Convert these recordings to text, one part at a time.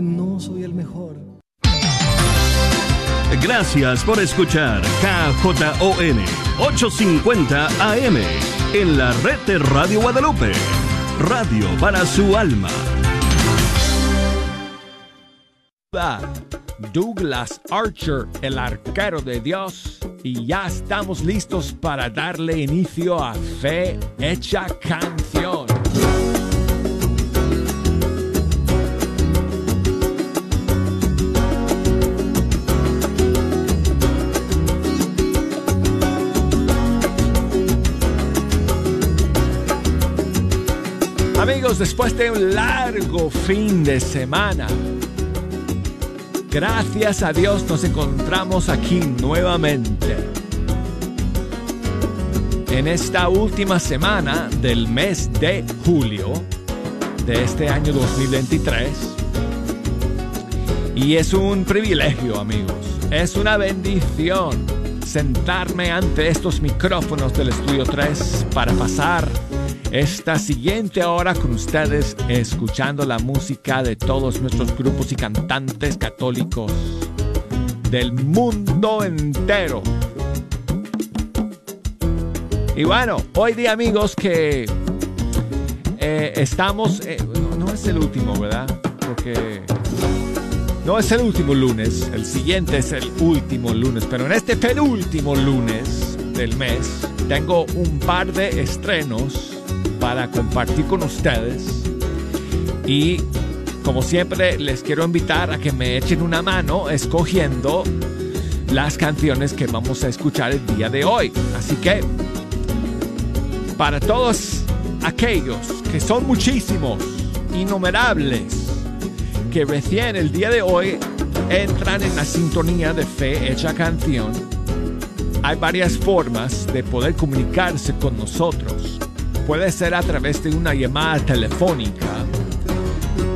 no soy el mejor. Gracias por escuchar KJON 850 AM en la red de Radio Guadalupe. Radio para su alma. Douglas Archer, el arquero de Dios, y ya estamos listos para darle inicio a Fe Hecha Canción. Amigos, después de un largo fin de semana, gracias a Dios nos encontramos aquí nuevamente. En esta última semana del mes de julio de este año 2023. Y es un privilegio, amigos. Es una bendición sentarme ante estos micrófonos del Estudio 3 para pasar esta siguiente hora con ustedes escuchando la música de todos nuestros grupos y cantantes católicos del mundo entero. Y bueno, hoy día amigos que eh, estamos, eh, no, es el último, ¿verdad? Porque no es el último lunes, el siguiente es el último lunes, pero en este penúltimo lunes del mes tengo un par de estrenos para compartir con ustedes. Y como siempre les quiero invitar a que me echen una mano escogiendo las canciones que vamos a escuchar el día de hoy. Así que para todos aquellos que son muchísimos, innumerables, que recién el día de hoy entran en la sintonía de fe hecha canción, hay varias formas de poder comunicarse con nosotros. Puede ser a través de una llamada telefónica,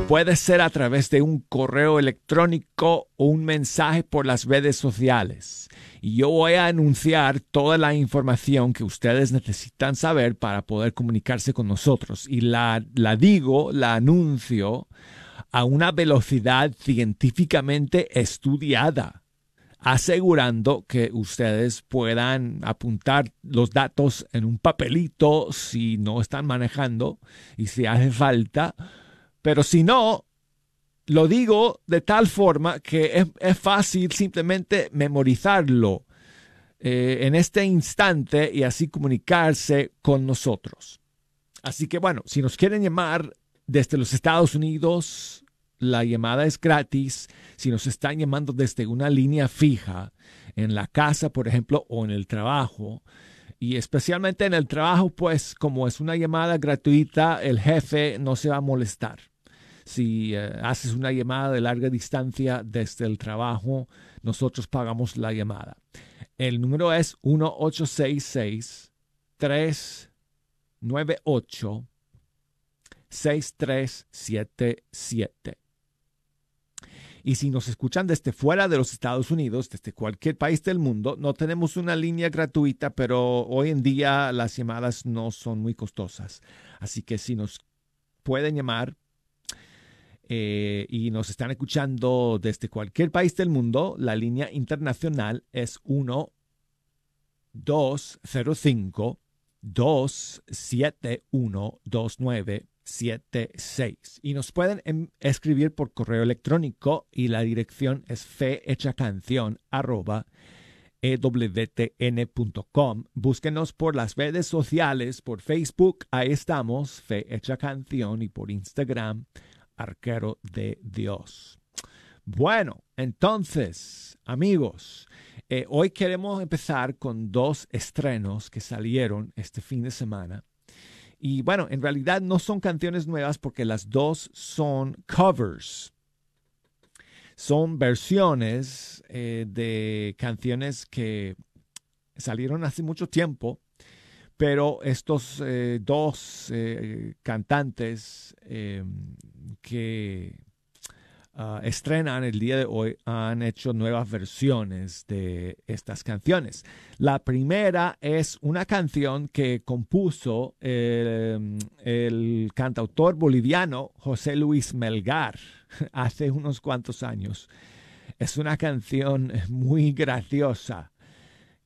puede ser a través de un correo electrónico o un mensaje por las redes sociales. Y yo voy a anunciar toda la información que ustedes necesitan saber para poder comunicarse con nosotros. Y la, la digo, la anuncio a una velocidad científicamente estudiada asegurando que ustedes puedan apuntar los datos en un papelito si no están manejando y si hace falta. Pero si no, lo digo de tal forma que es, fácil simplemente memorizarlo eh, en este instante y así comunicarse con nosotros. Así que bueno, si nos quieren llamar desde los Estados Unidos, la llamada es gratis. Si nos están llamando desde una línea fija, en la casa, por ejemplo, o en el trabajo, y especialmente en el trabajo, pues como es una llamada gratuita, el jefe no se va a molestar. Si eh, haces una llamada de larga distancia desde el trabajo, nosotros pagamos la llamada. El número es 1866 398 6377. Y si nos escuchan desde fuera de los Estados Unidos, desde cualquier país del mundo, no tenemos una línea gratuita, pero hoy en día las llamadas no son muy costosas. Así que si nos pueden llamar eh, y nos están escuchando desde cualquier país del mundo, la línea internacional es 1 205 271 29 76 y nos pueden em, escribir por correo electrónico y la dirección es fehechacanción arroba ewtn.com. Búsquenos por las redes sociales, por Facebook, ahí estamos, Fe Hecha Canción, y por Instagram, Arquero de Dios. Bueno, entonces, amigos, eh, hoy queremos empezar con dos estrenos que salieron este fin de semana. Y bueno, en realidad no son canciones nuevas porque las dos son covers. Son versiones eh, de canciones que salieron hace mucho tiempo, pero estos eh, dos eh, cantantes que ah, estrenan el día de hoy han hecho nuevas versiones de estas canciones. La primera es una canción que compuso el, el cantautor boliviano José Luis Melgar hace unos cuantos años. Es una canción muy graciosa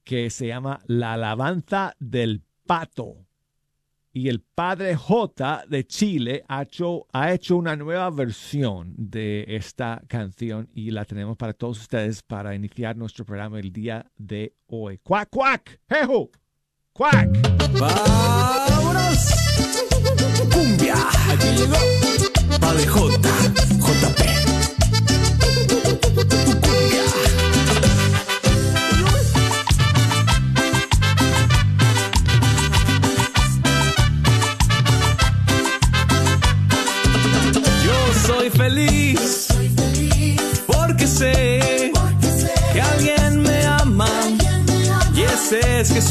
que se llama La alabanza del pato. Y el padre J de Chile ha hecho, ha hecho una nueva versión de esta canción y la tenemos para todos ustedes para iniciar nuestro programa el día de hoy. ¡Cuac, cuac! ¡Jejo! ¡Cuac! ¡Vámonos! ¡Cumbia! Aquí llegó Padre J, JP.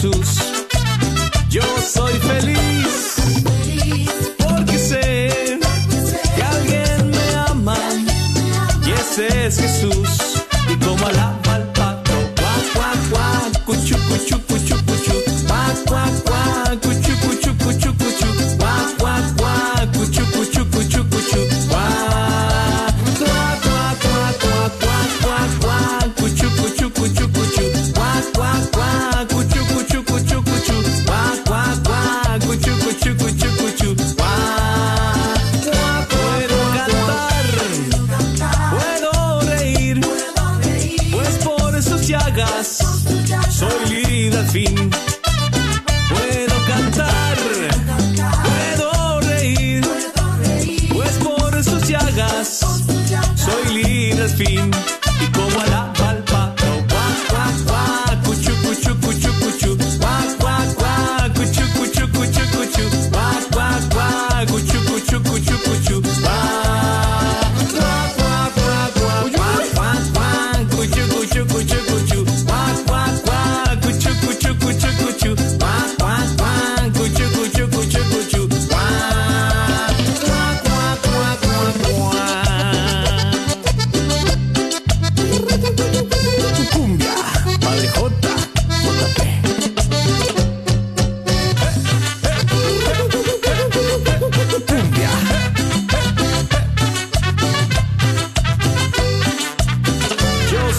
Jesus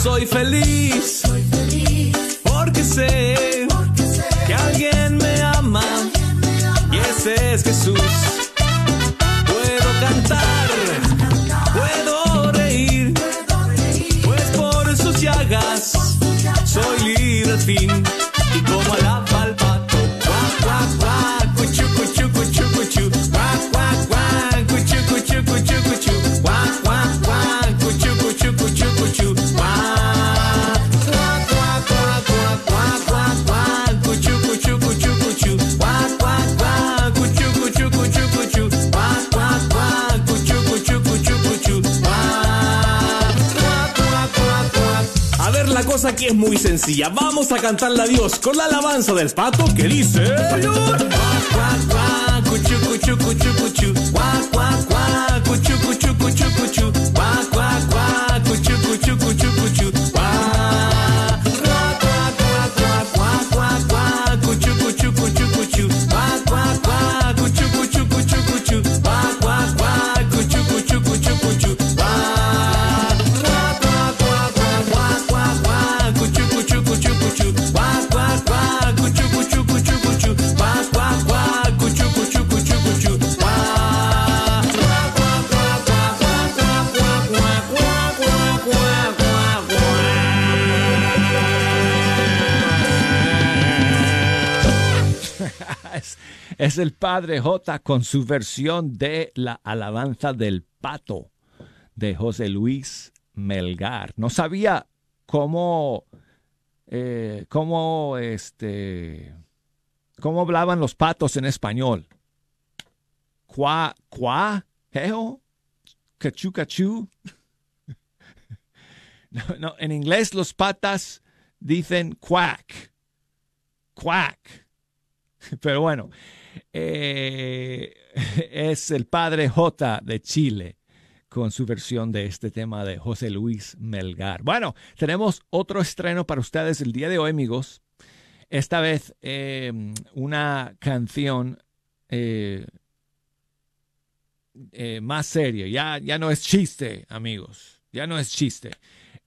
Yo soy feliz porque sé que alguien me ama y ese es Jesús. Puedo cantar, puedo reír, pues por sus llagas soy libre al. Cosa aquí es muy sencilla. Vamos a cantarle a Dios con la alabanza del pato que dice. Es, el padre J con su versión de la alabanza del pato de José Luis Melgar. No sabía cómo, eh, cómo, este, cómo hablaban los patos en español. Cuá, cuá, jeo, cachú. No, no, en inglés los patas dicen quack, quack. Pero bueno, eh, es el padre J de Chile con su versión de este tema de José Luis Melgar. Bueno, tenemos otro estreno para ustedes el día de hoy, amigos. Esta vez eh, una canción eh, más seria. Ya, ya no es chiste, amigos. Ya no es chiste.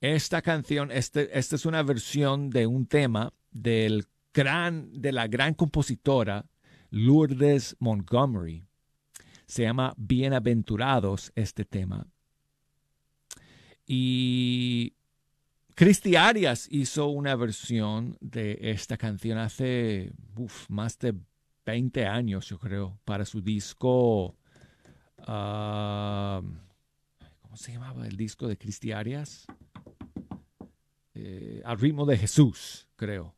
Esta canción, este, esta es una versión de un tema del gran, de la gran compositora Lourdes Montgomery. Se llama Bienaventurados este tema. Y Cristi Arias hizo una versión de esta canción hace más de 20 años, yo creo, para su disco. Ah, ¿Cómo se llamaba el disco de Cristi Arias? Eh, al ritmo de Jesús, creo.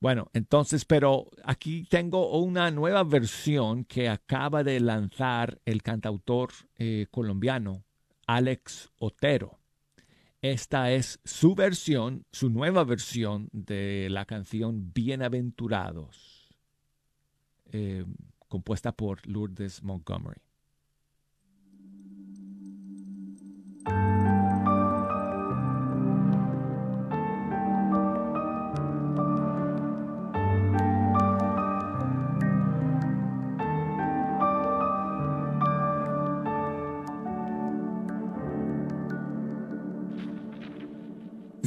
Bueno, entonces, pero aquí tengo una nueva versión que acaba de lanzar el cantautor eh, colombiano Alex Otero. Esta es su versión, su nueva versión de la canción Bienaventurados, eh, compuesta por Lourdes Montgomery.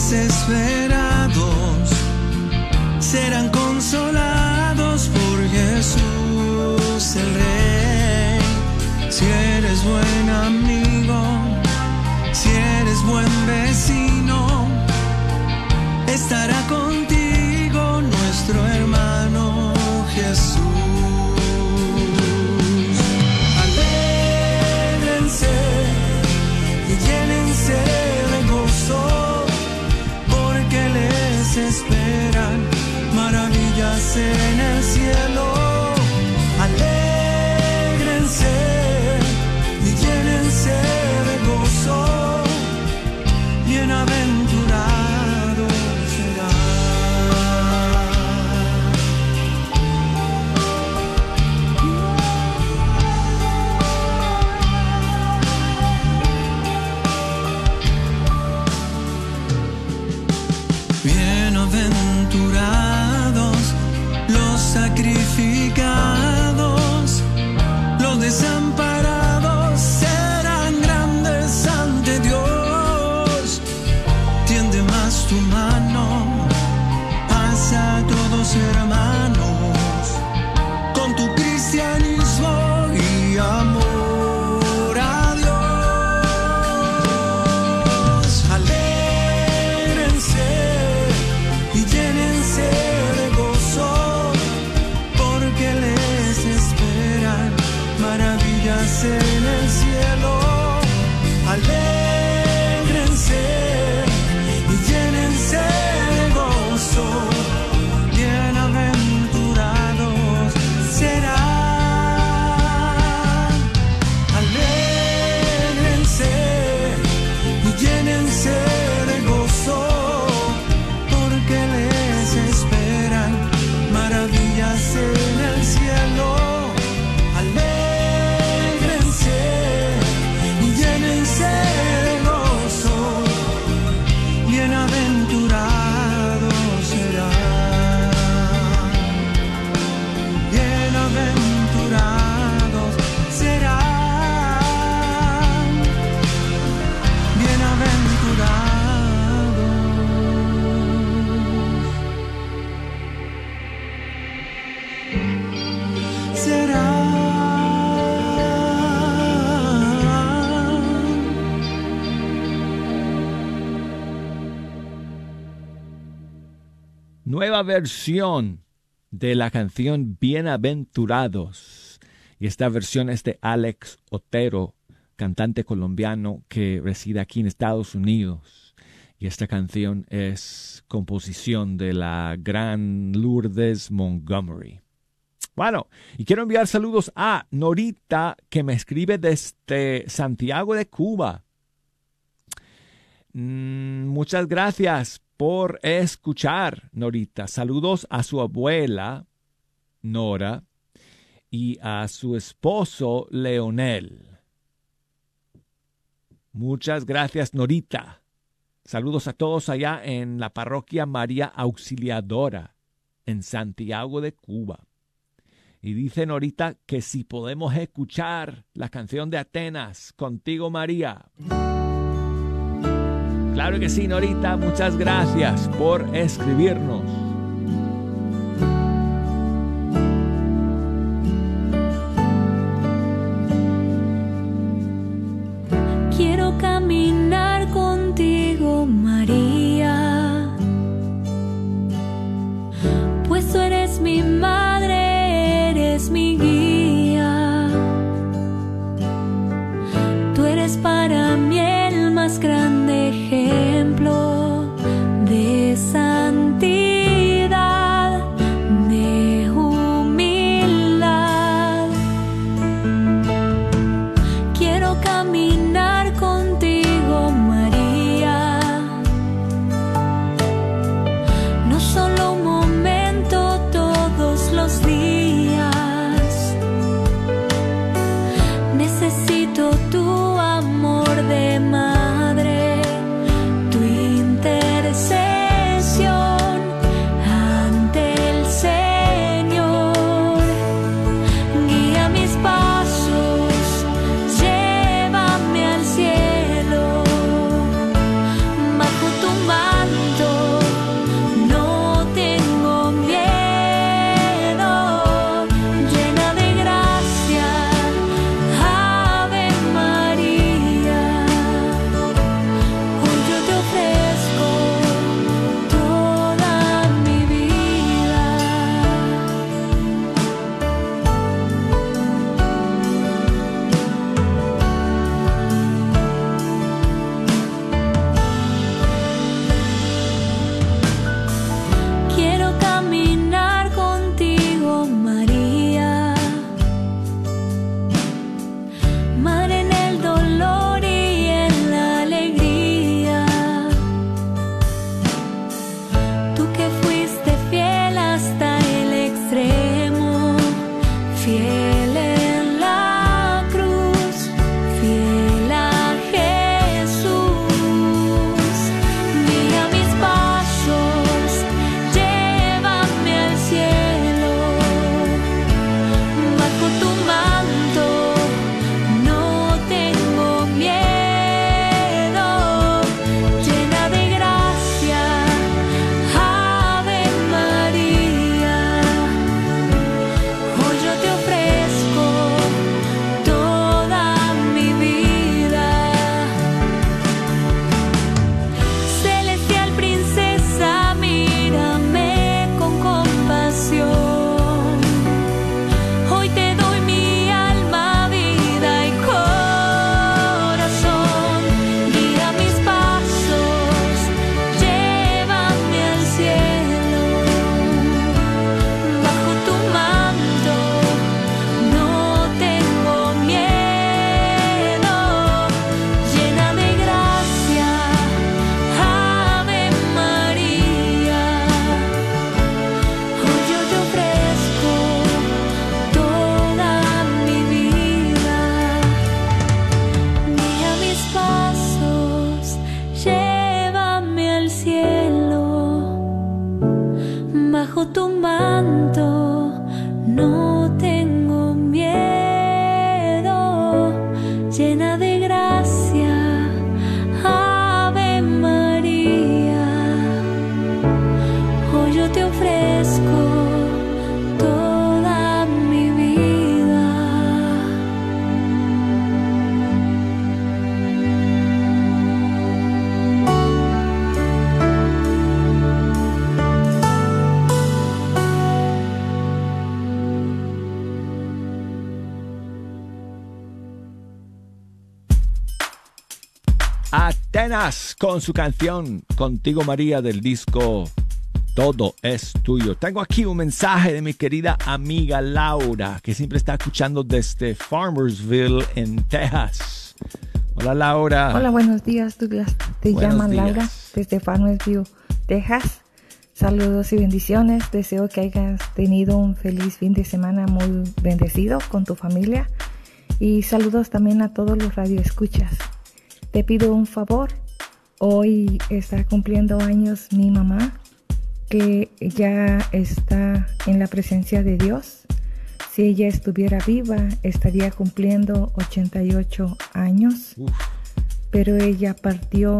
desesperados. Serán humano pasa a todos hermanos. Versión de la canción Bienaventurados. Y esta versión es de Alex Otero, cantante colombiano que reside aquí en Estados Unidos. Y esta canción es composición de la gran Lourdes Montgomery. Bueno, y quiero enviar saludos a Norita, que me escribe desde Santiago de Cuba. Mm, muchas gracias por escuchar, Norita. Saludos a su abuela, Nora, y a su esposo, Leonel. Muchas gracias, Norita. Saludos a todos allá en la parroquia María Auxiliadora, en Santiago de Cuba. Y dice Norita que si podemos escuchar la canción de Atenas, contigo María. Claro que sí, Norita, muchas gracias por escribirnos. Con su canción Contigo María del disco Todo es tuyo. Tengo aquí un mensaje de mi querida amiga Laura, que siempre está escuchando desde Farmersville en Texas. Hola Laura. Hola, buenos días. Douglas. Te Buenos llaman días. Laura desde Farmersville, Texas. Saludos y bendiciones. Deseo que hayas tenido un feliz fin de semana muy bendecido con tu familia. Y saludos también a todos los radioescuchas. Te pido un favor. Hoy está cumpliendo años mi mamá, que ya está en la presencia de Dios. Si ella estuviera viva, estaría cumpliendo 88 años Uf, pero ella partió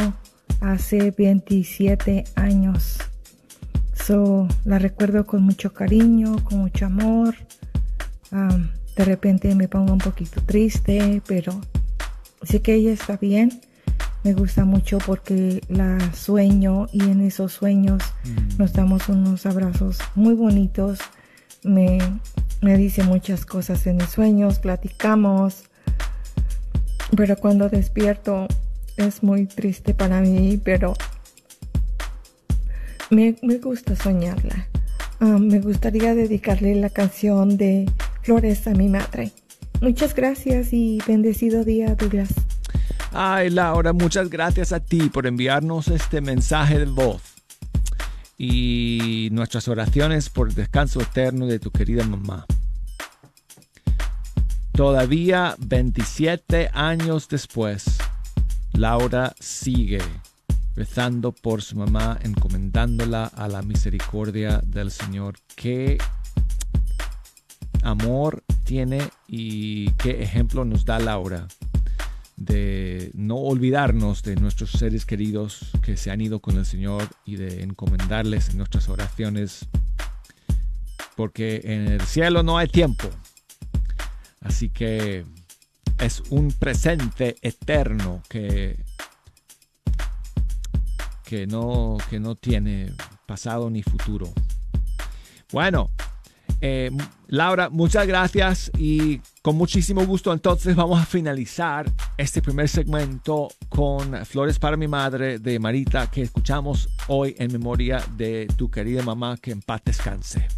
hace 27 años. So, la recuerdo con mucho cariño, con mucho amor. Am, de repente me pongo un poquito triste, pero sé que ella está bien. Me gusta mucho porque la sueño y en esos sueños nos damos unos abrazos muy bonitos. Me, me dice muchas cosas en mis sueños, platicamos. Pero cuando despierto es muy triste para mí, pero me, me gusta soñarla. Ah, me gustaría dedicarle la canción de Flores a mi madre. Muchas gracias y bendecido día, Douglas. Ay, Laura, muchas gracias a ti por enviarnos este mensaje de voz. Y nuestras oraciones por el descanso eterno de tu querida mamá. Todavía 27 años después, Laura sigue rezando por su mamá, encomendándola a la misericordia del Señor. Qué amor tiene y qué ejemplo nos da Laura de no olvidarnos de nuestros seres queridos que se han ido con el Señor y de encomendarles en nuestras oraciones, porque en el cielo no hay tiempo. Así que es un presente eterno que, que, no, que no tiene pasado ni futuro. Bueno, eh, Laura, muchas gracias y con muchísimo gusto entonces vamos a finalizar este primer segmento con Flores para mi madre de Marita que escuchamos hoy en memoria de tu querida mamá que en paz descanse.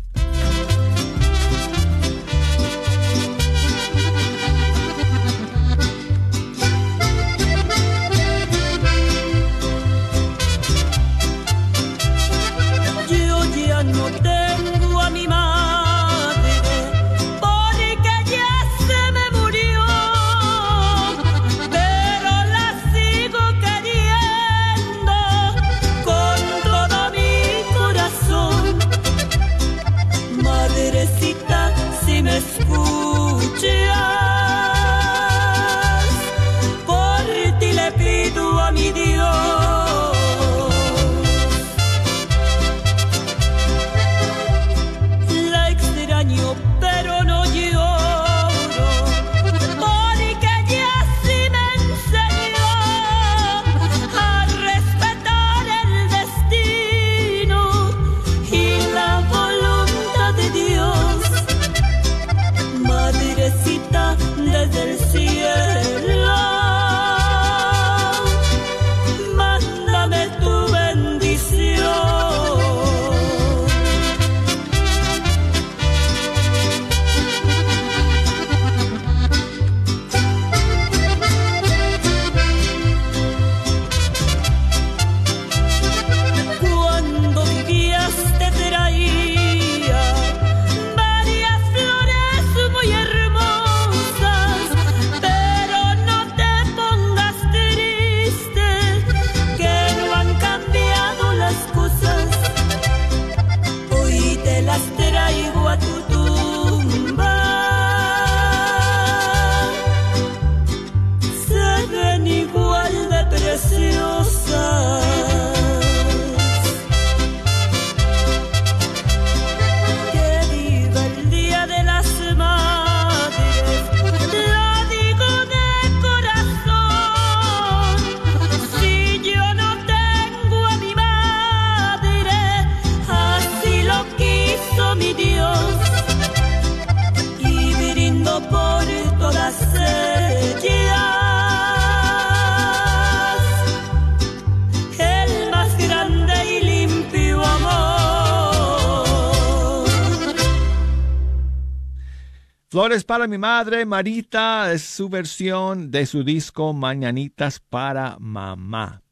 Flores para mi madre, Marita, es su versión de su disco Mañanitas para mamá.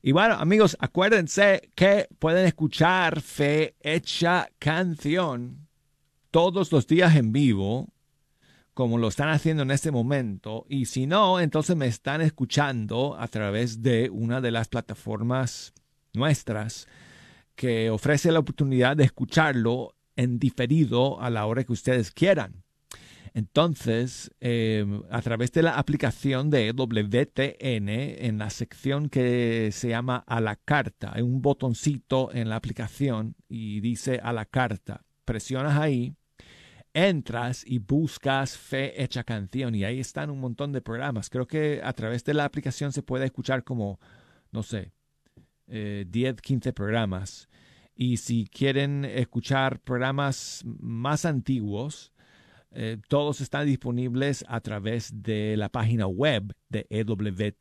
Y bueno, amigos, acuérdense que pueden escuchar Fe Hecha Canción todos los días en vivo, como lo están haciendo en este momento. Y si no, entonces me están escuchando a través de una de las plataformas nuestras que ofrece la oportunidad de escucharlo en diferido a la hora que ustedes quieran. Entonces, eh, a través de la aplicación de WTN, en la sección que se llama a la carta, hay un botoncito en la aplicación y dice a la carta. Presionas ahí, entras y buscas Fe Hecha Canción y ahí están un montón de programas. Creo que a través de la aplicación se puede escuchar como, no sé, 10, eh, 15 programas. Y si quieren escuchar programas más antiguos, eh, todos están disponibles a través de la página web de ewtn.com,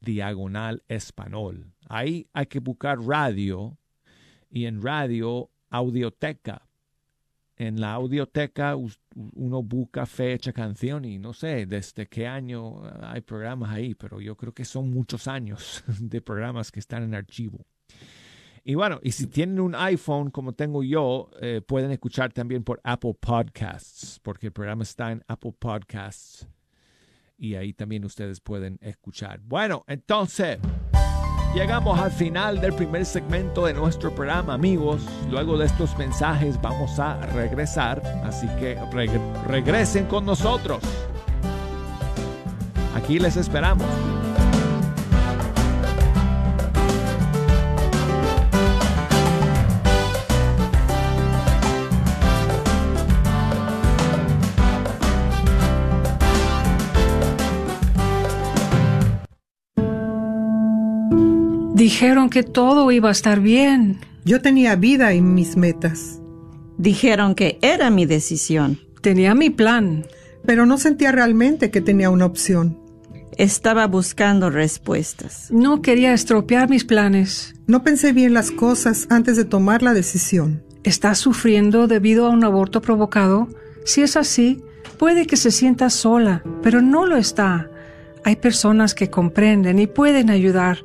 diagonal español. Ahí hay que buscar radio y en radio audioteca. En la audioteca uno busca fecha, canción y no sé desde qué año hay programas ahí, pero yo creo que son muchos años de programas que están en archivo. Y bueno, y si tienen un iPhone como tengo yo, eh, pueden escuchar también por Apple Podcasts, porque el programa está en Apple Podcasts. Y ahí también ustedes pueden escuchar. Bueno, entonces, llegamos al final del primer segmento de nuestro programa, amigos. Luego de estos mensajes vamos a regresar, así que regresen con nosotros. Aquí les esperamos. Dijeron que todo iba a estar bien. Yo tenía vida y mis metas. Dijeron que era mi decisión. Tenía mi plan. Pero no sentía realmente que tenía una opción. Estaba buscando respuestas. No quería estropear mis planes. No pensé bien las cosas antes de tomar la decisión. ¿Estás sufriendo debido a un aborto provocado? Si es así, puede que se sienta sola, pero no lo está. Hay personas que comprenden y pueden ayudar.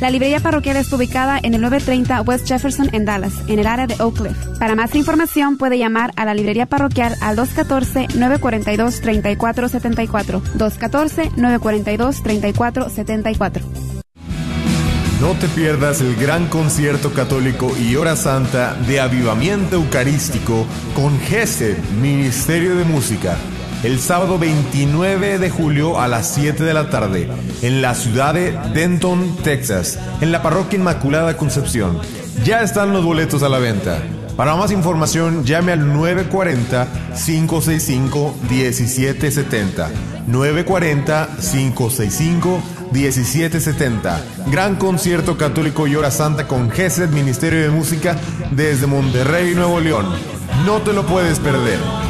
La librería parroquial está ubicada en el 930 West Jefferson en Dallas, en el área de Oak Cliff. Para más información puede llamar a la librería parroquial al 214-942-3474. 214-942-3474. No te pierdas el gran concierto católico y hora santa de avivamiento eucarístico con GESED, Ministerio de Música el sábado 29 de julio a las 7 de la tarde en la ciudad de Denton, Texas, en la parroquia Inmaculada Concepción. Ya están los boletos a la venta. Para más información, llame al 940-565-1770. 940-565-1770. Gran concierto católico y hora santa con GESED Ministerio de Música desde Monterrey, Nuevo León. No te lo puedes perder.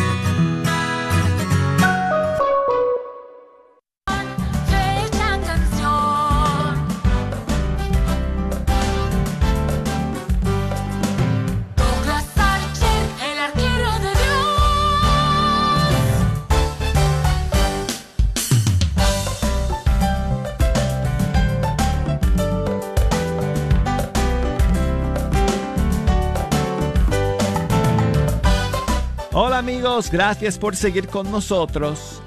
Gracias por seguir con nosotros.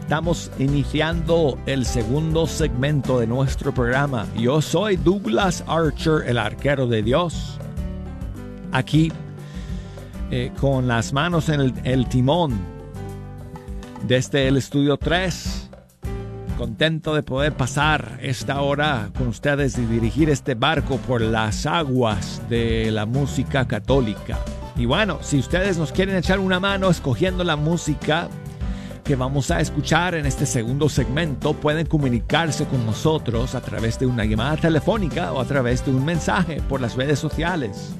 Estamos iniciando el segundo segmento de nuestro programa. Yo soy Douglas Archer, el arquero de Dios. Aquí, eh, con las manos en el, el timón, desde el estudio 3. Contento de poder pasar esta hora con ustedes y dirigir este barco por las aguas de la música católica. Y bueno, si ustedes nos quieren echar una mano escogiendo la música que vamos a escuchar en este segundo segmento, pueden comunicarse con nosotros a través de una llamada telefónica o a través de un mensaje por las redes sociales.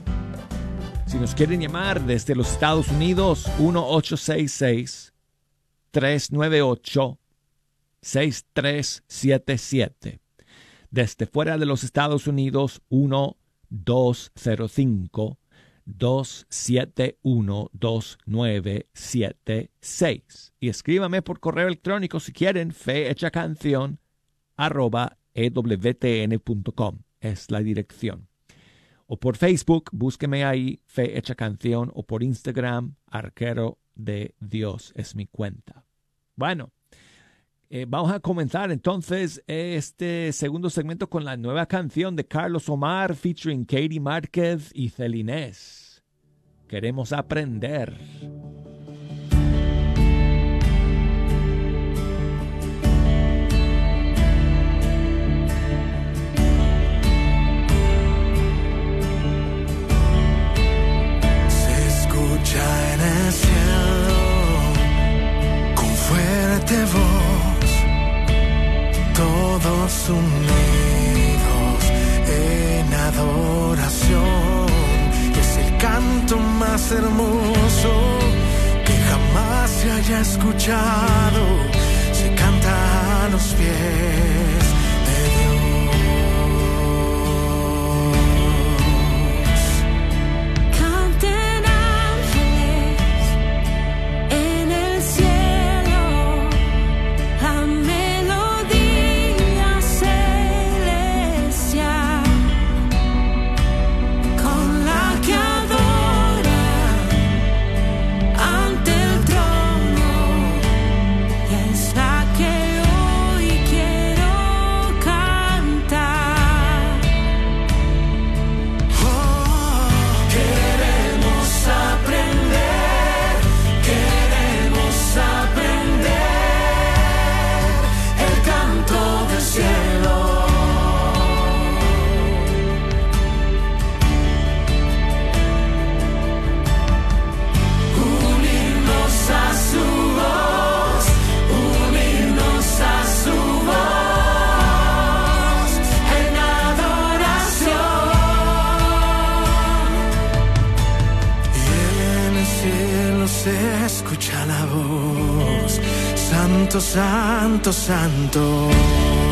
Si nos quieren llamar desde los Estados Unidos, 1866 398 6377. Desde fuera de los Estados Unidos, 1205 271-2976. Y escríbame por correo electrónico si quieren, fehechacanción arroba ewtn.com. Es la dirección. O por Facebook, búsqueme ahí, Fe Hecha Canción, o por Instagram, Arquero de Dios es mi cuenta. Bueno, eh, vamos a comenzar entonces este segundo segmento con la nueva canción de Carlos Omar featuring Katie Márquez y Celinés. Queremos aprender. Unidos en adoración. Es el canto más hermoso que jamás se haya escuchado. Se canta a los pies escucha la voz, Santo, Santo, Santo.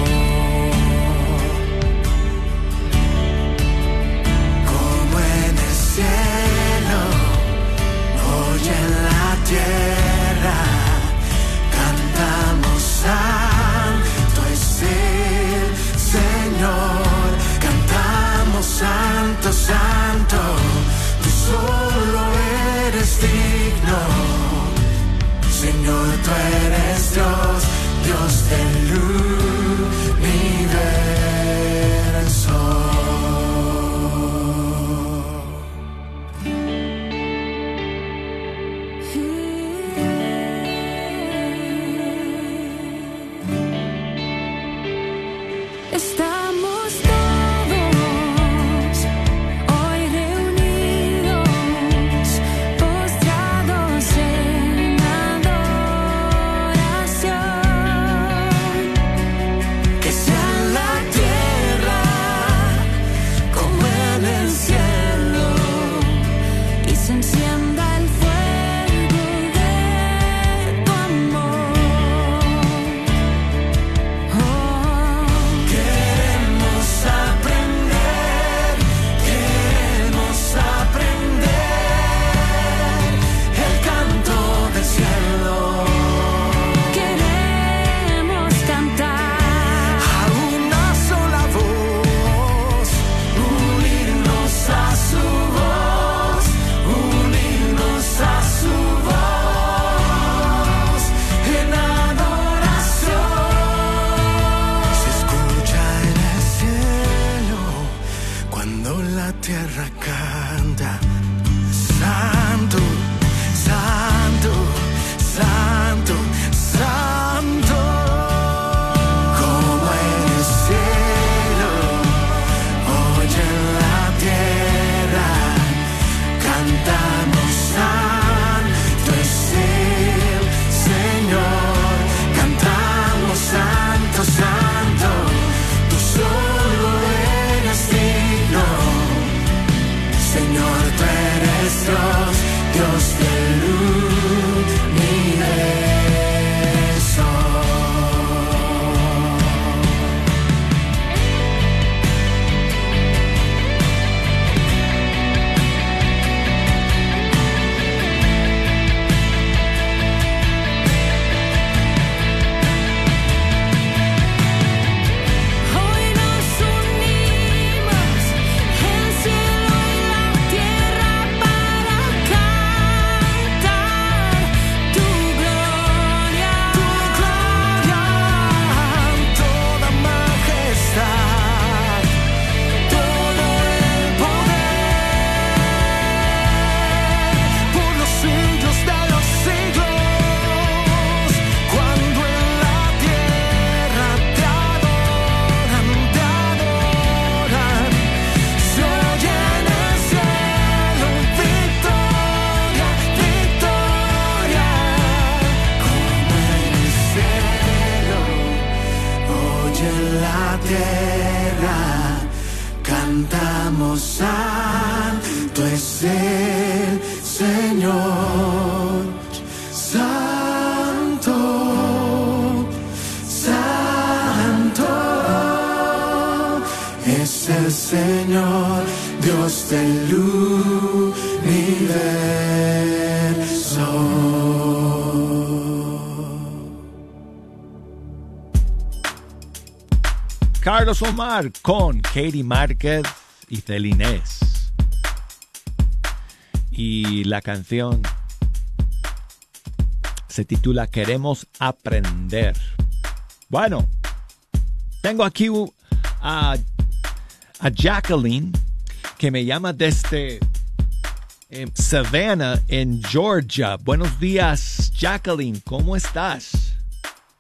Es el Señor. Santo, santo es el Señor, Dios del universo. Carlos Omar con Katie Márquez y Celinés. Y la canción se titula Queremos aprender. Bueno, tengo aquí a, a Jacqueline que me llama desde eh, Savannah en Georgia. Buenos días, Jacqueline, ¿cómo estás?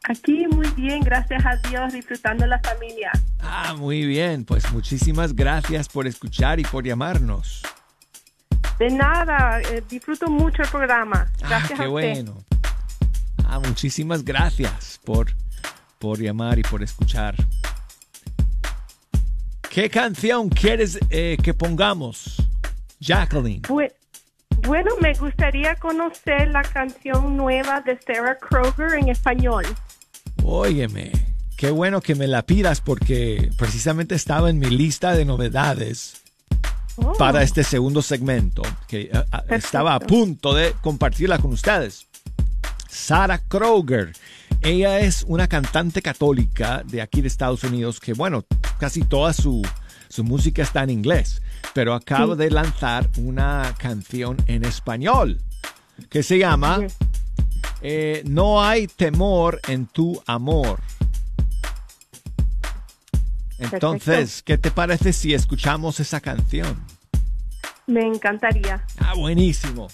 Aquí muy bien, gracias a Dios, disfrutando la familia. Ah, muy bien. Pues muchísimas gracias por escuchar y por llamarnos. De nada, eh, disfruto mucho el programa. Ah, Gracias qué a usted. bueno. Ah, muchísimas gracias por, por llamar y por escuchar. ¿Qué canción quieres eh, que pongamos, Jacqueline? Bu- bueno, me gustaría conocer la canción nueva de Sarah Kroger en español. Óyeme, qué bueno que me la pidas porque precisamente estaba en mi lista de novedades Oh. para este segundo segmento, que ah, ah, estaba a punto de compartirla con ustedes. Sarah Kroger. Ella es una cantante católica de aquí de Estados Unidos que, bueno, casi toda su, su música está en inglés, pero acaba Sí. de lanzar una canción en español que se llama eh, No hay temor en tu amor. Entonces, ¿qué te parece si escuchamos esa canción? Me encantaría. Ah, buenísimo.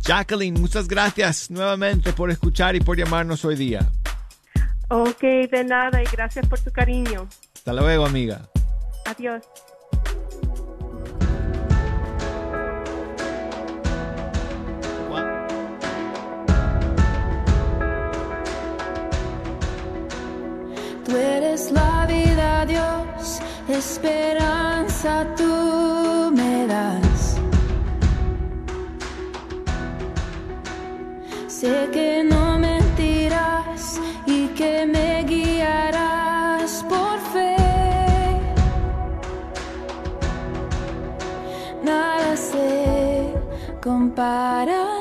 Jacqueline, muchas gracias nuevamente por escuchar y por llamarnos hoy día. Ok, de nada y gracias por tu cariño. Hasta luego, amiga. Adiós. Tú eres la esperanza tú me das. Sé que no mentirás y que me guiarás por fe. Nada se compara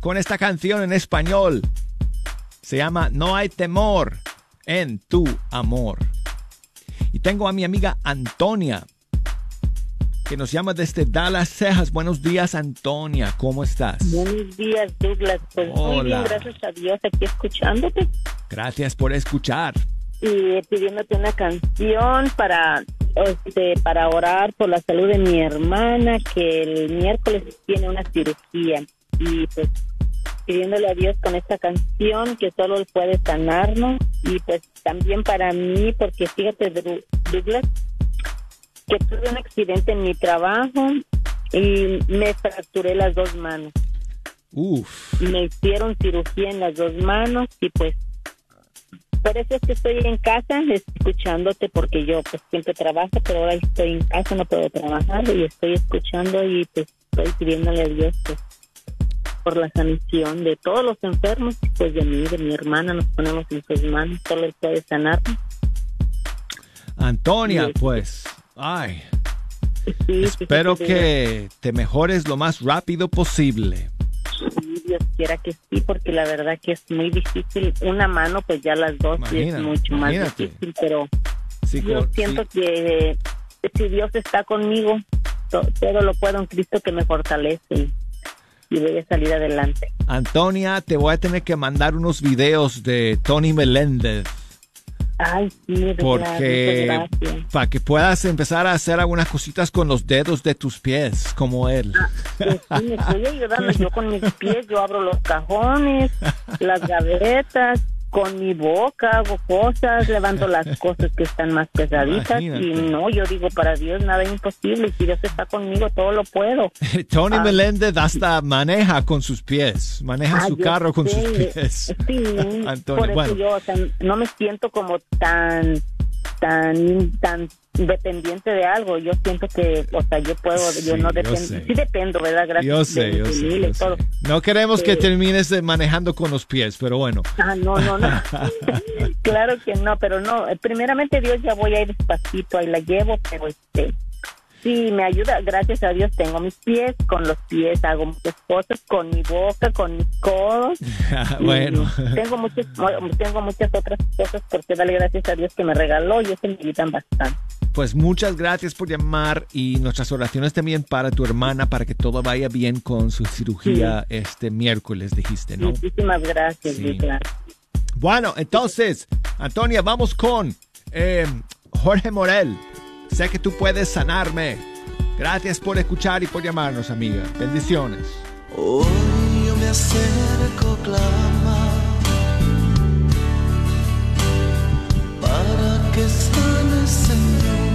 Con esta canción en español. Se llama No hay temor en tu amor. Y tengo a mi amiga Antonia, que nos llama desde Dallas, Texas. Buenos días, Antonia. ¿Cómo estás? Buenos días, Douglas. Pues muy bien, Hola. gracias a Dios, aquí escuchándote Gracias por escuchar. y pidiéndote una canción para este para orar por la salud de mi hermana que el miércoles tiene una cirugía. Y pues pidiéndole a Dios con esta canción que solo él puede sanarnos. Y pues también para mí porque fíjate Douglas que tuve un accidente en mi trabajo y me fracturé las dos manos. Uf. me hicieron cirugía en las dos manos y pues por eso es que estoy en casa escuchándote porque yo pues siempre trabajo pero ahora estoy en casa no puedo trabajar y estoy escuchando y pues estoy pidiéndole a Dios pues, por la sanación de todos los enfermos pues de mí de mi hermana nos ponemos en sus manos solo él puede sanarnos Antonia, Sí. pues, ay, Sí, espero que te mejores lo más rápido posible. Dios quiera que sí, porque la verdad que es muy difícil. Una mano, pues ya las dos Imagina- es mucho más imagínate. difícil, pero Sí, yo siento que eh, si Dios está conmigo, to- todo lo puedo en Cristo que me fortalece y, y voy a salir adelante. Antonia, te voy a tener que mandar unos videos de Tony Meléndez Ay, sí, porque gracias. para que puedas empezar a hacer algunas cositas con los dedos de tus pies, como él. Pues sí, me estoy ayudando yo con mis pies, yo abro los cajones, las gavetas, con mi boca hago cosas, levanto las cosas que están más pesaditas Imagínate. y no, yo digo para Dios nada es imposible y si Dios está conmigo todo lo puedo. Tony Ah. Meléndez hasta maneja con sus pies, maneja Ah, su carro con sus pies. Sí, Antonio, por eso bueno. yo, o sea, no me siento como tan, tan, tan dependiente de algo. Yo siento que, o sea, yo puedo, Sí, yo no dependo. Sí dependo, ¿verdad? Gracias. Yo sé, de yo sé, y. No queremos que Sí. termines manejando con los pies, pero bueno. Ah, no, no, no. claro que no, pero no. eh, Primeramente Dios ya voy a ir despacito, ahí la llevo, pero este, sí, me ayuda. Gracias a Dios tengo mis pies, con los pies hago muchas cosas, con mi boca, con mis codos. y bueno. Tengo muchas, tengo muchas otras cosas porque darle gracias a Dios que me regaló y eso me ayudan bastante. Pues muchas gracias por llamar y nuestras oraciones también para tu hermana para que todo vaya bien con su cirugía este miércoles, dijiste, ¿no? Muchísimas gracias, Sí. Claro. Bueno, entonces, Antonia, vamos con eh, Jorge Morel. Sé que tú puedes sanarme. Gracias por escuchar y por llamarnos, amiga. Bendiciones. Hoy yo me acerco, clama, para que Señor.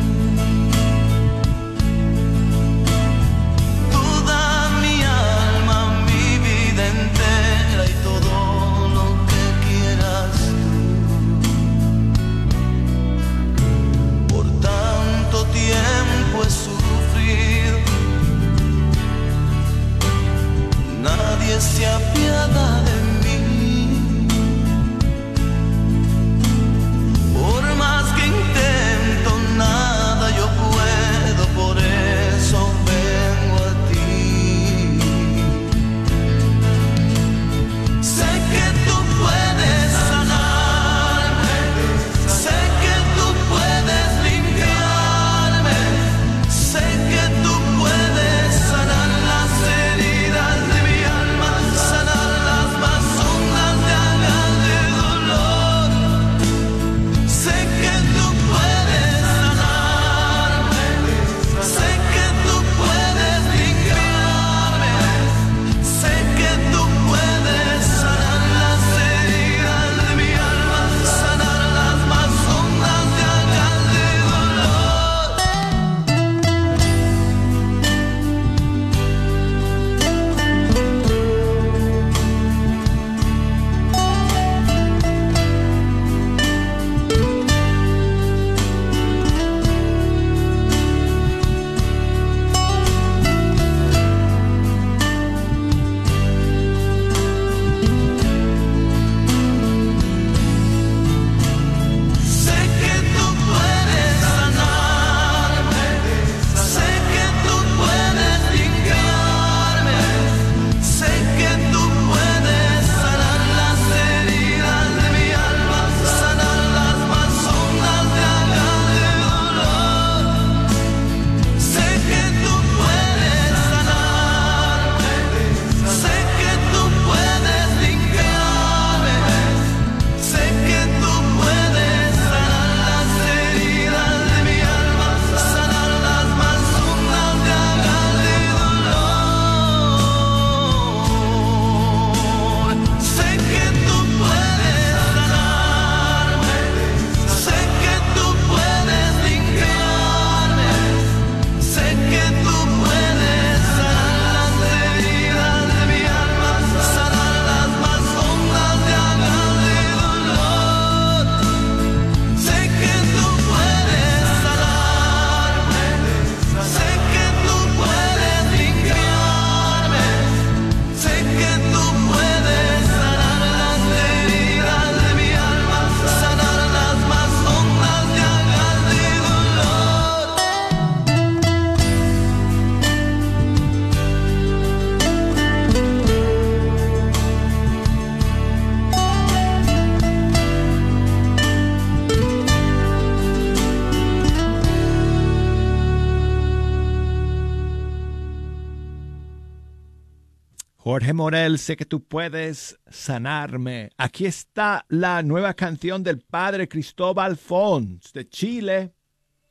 Morel, sé que tú puedes sanarme. Aquí está la nueva canción del padre Cristóbal Fons de Chile.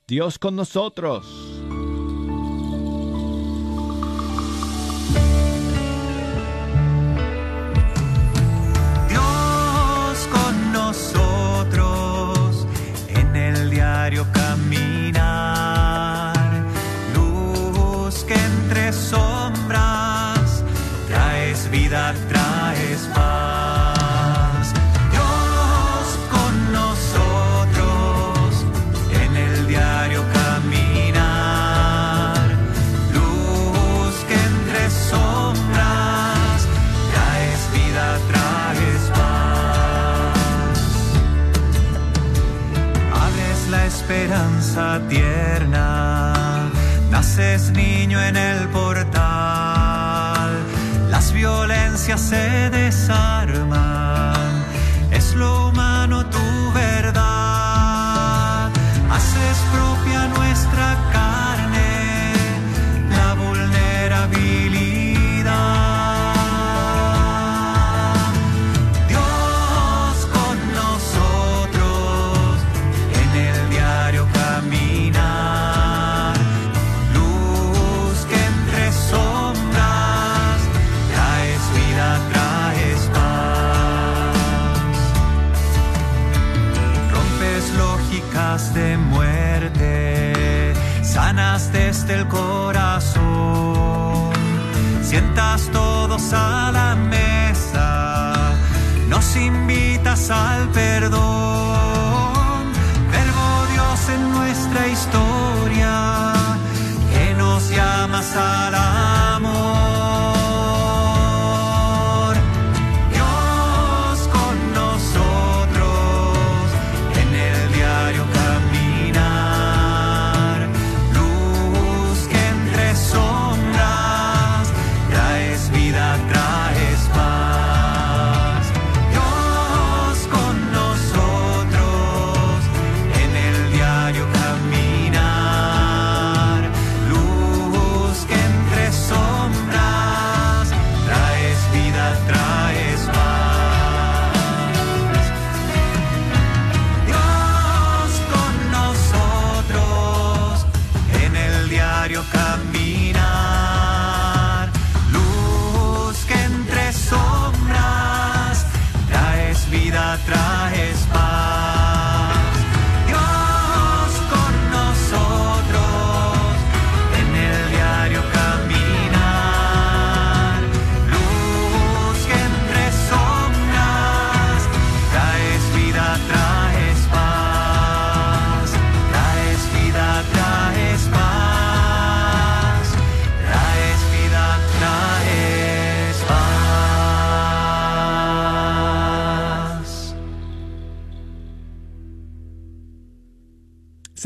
Dios con nosotros.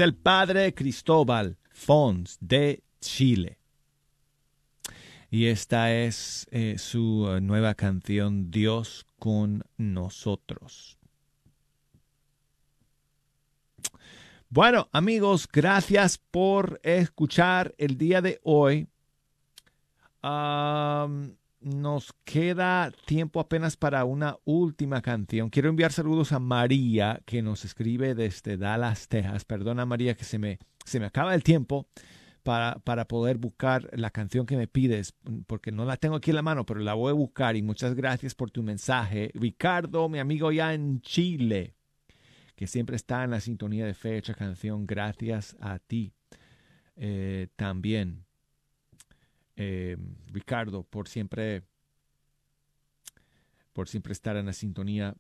El padre Cristóbal Fons de Chile. Y esta es eh, su eh, nueva canción Dios con nosotros. Bueno, amigos, gracias por escuchar el día de hoy. Nos queda tiempo apenas para una última canción. Quiero enviar saludos a María, que nos escribe desde Dallas, Texas. Perdona, María, que se me, se me acaba el tiempo para, para poder buscar la canción que me pides, porque no la tengo aquí en la mano, pero la voy a buscar. Y muchas gracias por tu mensaje. Ricardo, mi amigo ya en Chile, que siempre está en la sintonía de fecha canción. Gracias a ti eh, también eh, Ricardo, por siempre, por siempre estar en la sintonía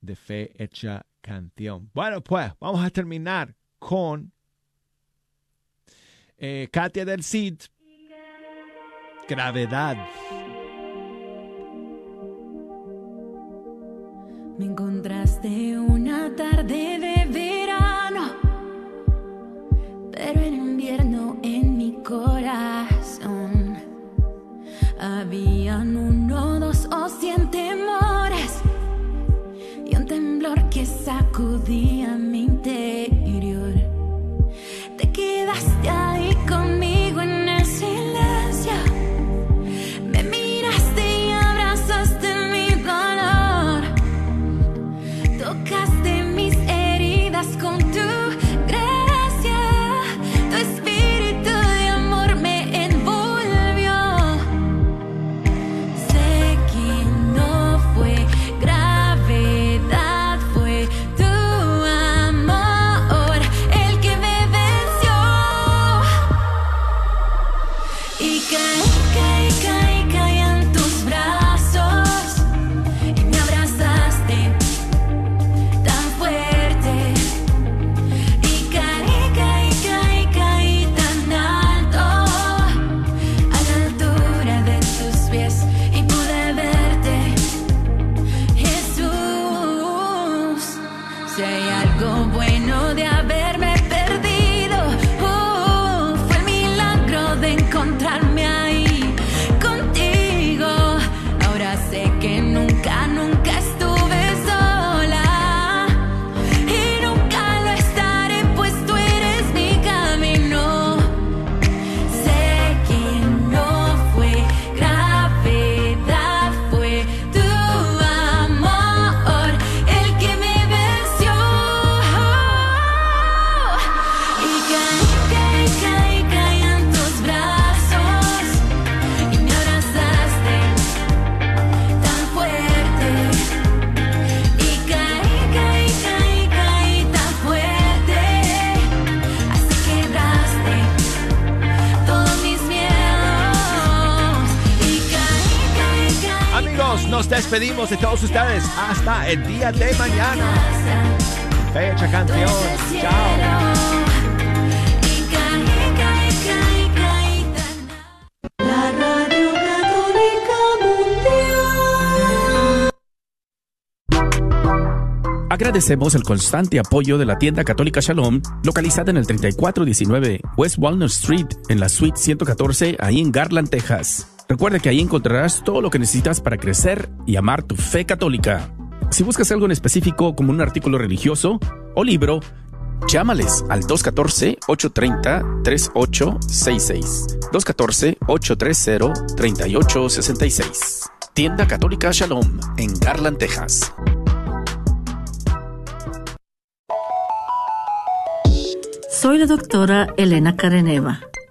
de fe hecha canción. Bueno, pues vamos a terminar con eh, Katia del Cid. Gravedad. Me encontraste una tarde de que sacudía si hay algo bueno de haberme despedimos de todos ustedes hasta el día de mañana. Fecha canción. Chao. Agradecemos el constante apoyo de la tienda católica Shalom, localizada en el 3419 West Walnut Street, en la suite 114, ahí en Garland, Texas. Recuerda que ahí encontrarás todo lo que necesitas para crecer y amar tu fe católica. Si buscas algo en específico como un artículo religioso o libro, llámales al 214-830-3866. 214-830-3866. Tienda Católica Shalom en Garland, Texas. Soy la doctora Elena Careneva,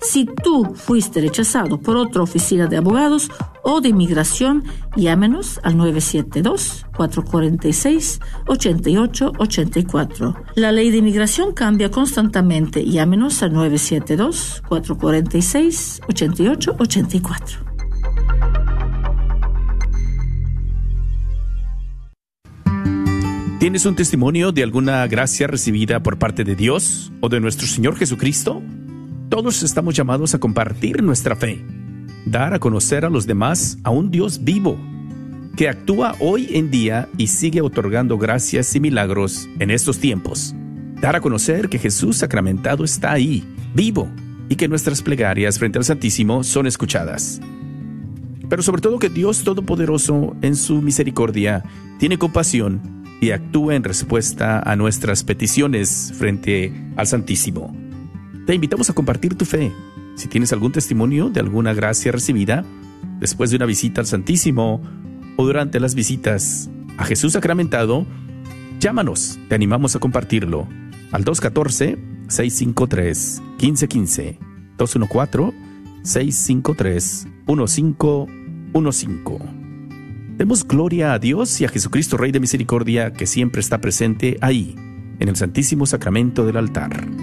Si tú fuiste rechazado por otra oficina de abogados o de inmigración, llámenos al 972-446-8884. La ley de inmigración cambia constantemente. Llámenos al 972-446-8884. ¿Tienes un testimonio de alguna gracia recibida por parte de Dios o de nuestro Señor Jesucristo? Todos estamos llamados a compartir nuestra fe, dar a conocer a los demás a un Dios vivo, que actúa hoy en día y sigue otorgando gracias y milagros en estos tiempos. Dar a conocer que Jesús sacramentado está ahí, vivo, y que nuestras plegarias frente al Santísimo son escuchadas. Pero sobre todo que Dios Todopoderoso, en su misericordia, tiene compasión y actúa en respuesta a nuestras peticiones frente al Santísimo. Te invitamos a compartir tu fe. Si tienes algún testimonio de alguna gracia recibida después de una visita al Santísimo o durante las visitas a Jesús sacramentado, llámanos, te animamos a compartirlo al 214-653-1515, 214-653-1515. Demos gloria a Dios y a Jesucristo Rey de Misericordia que siempre está presente ahí, en el Santísimo Sacramento del altar.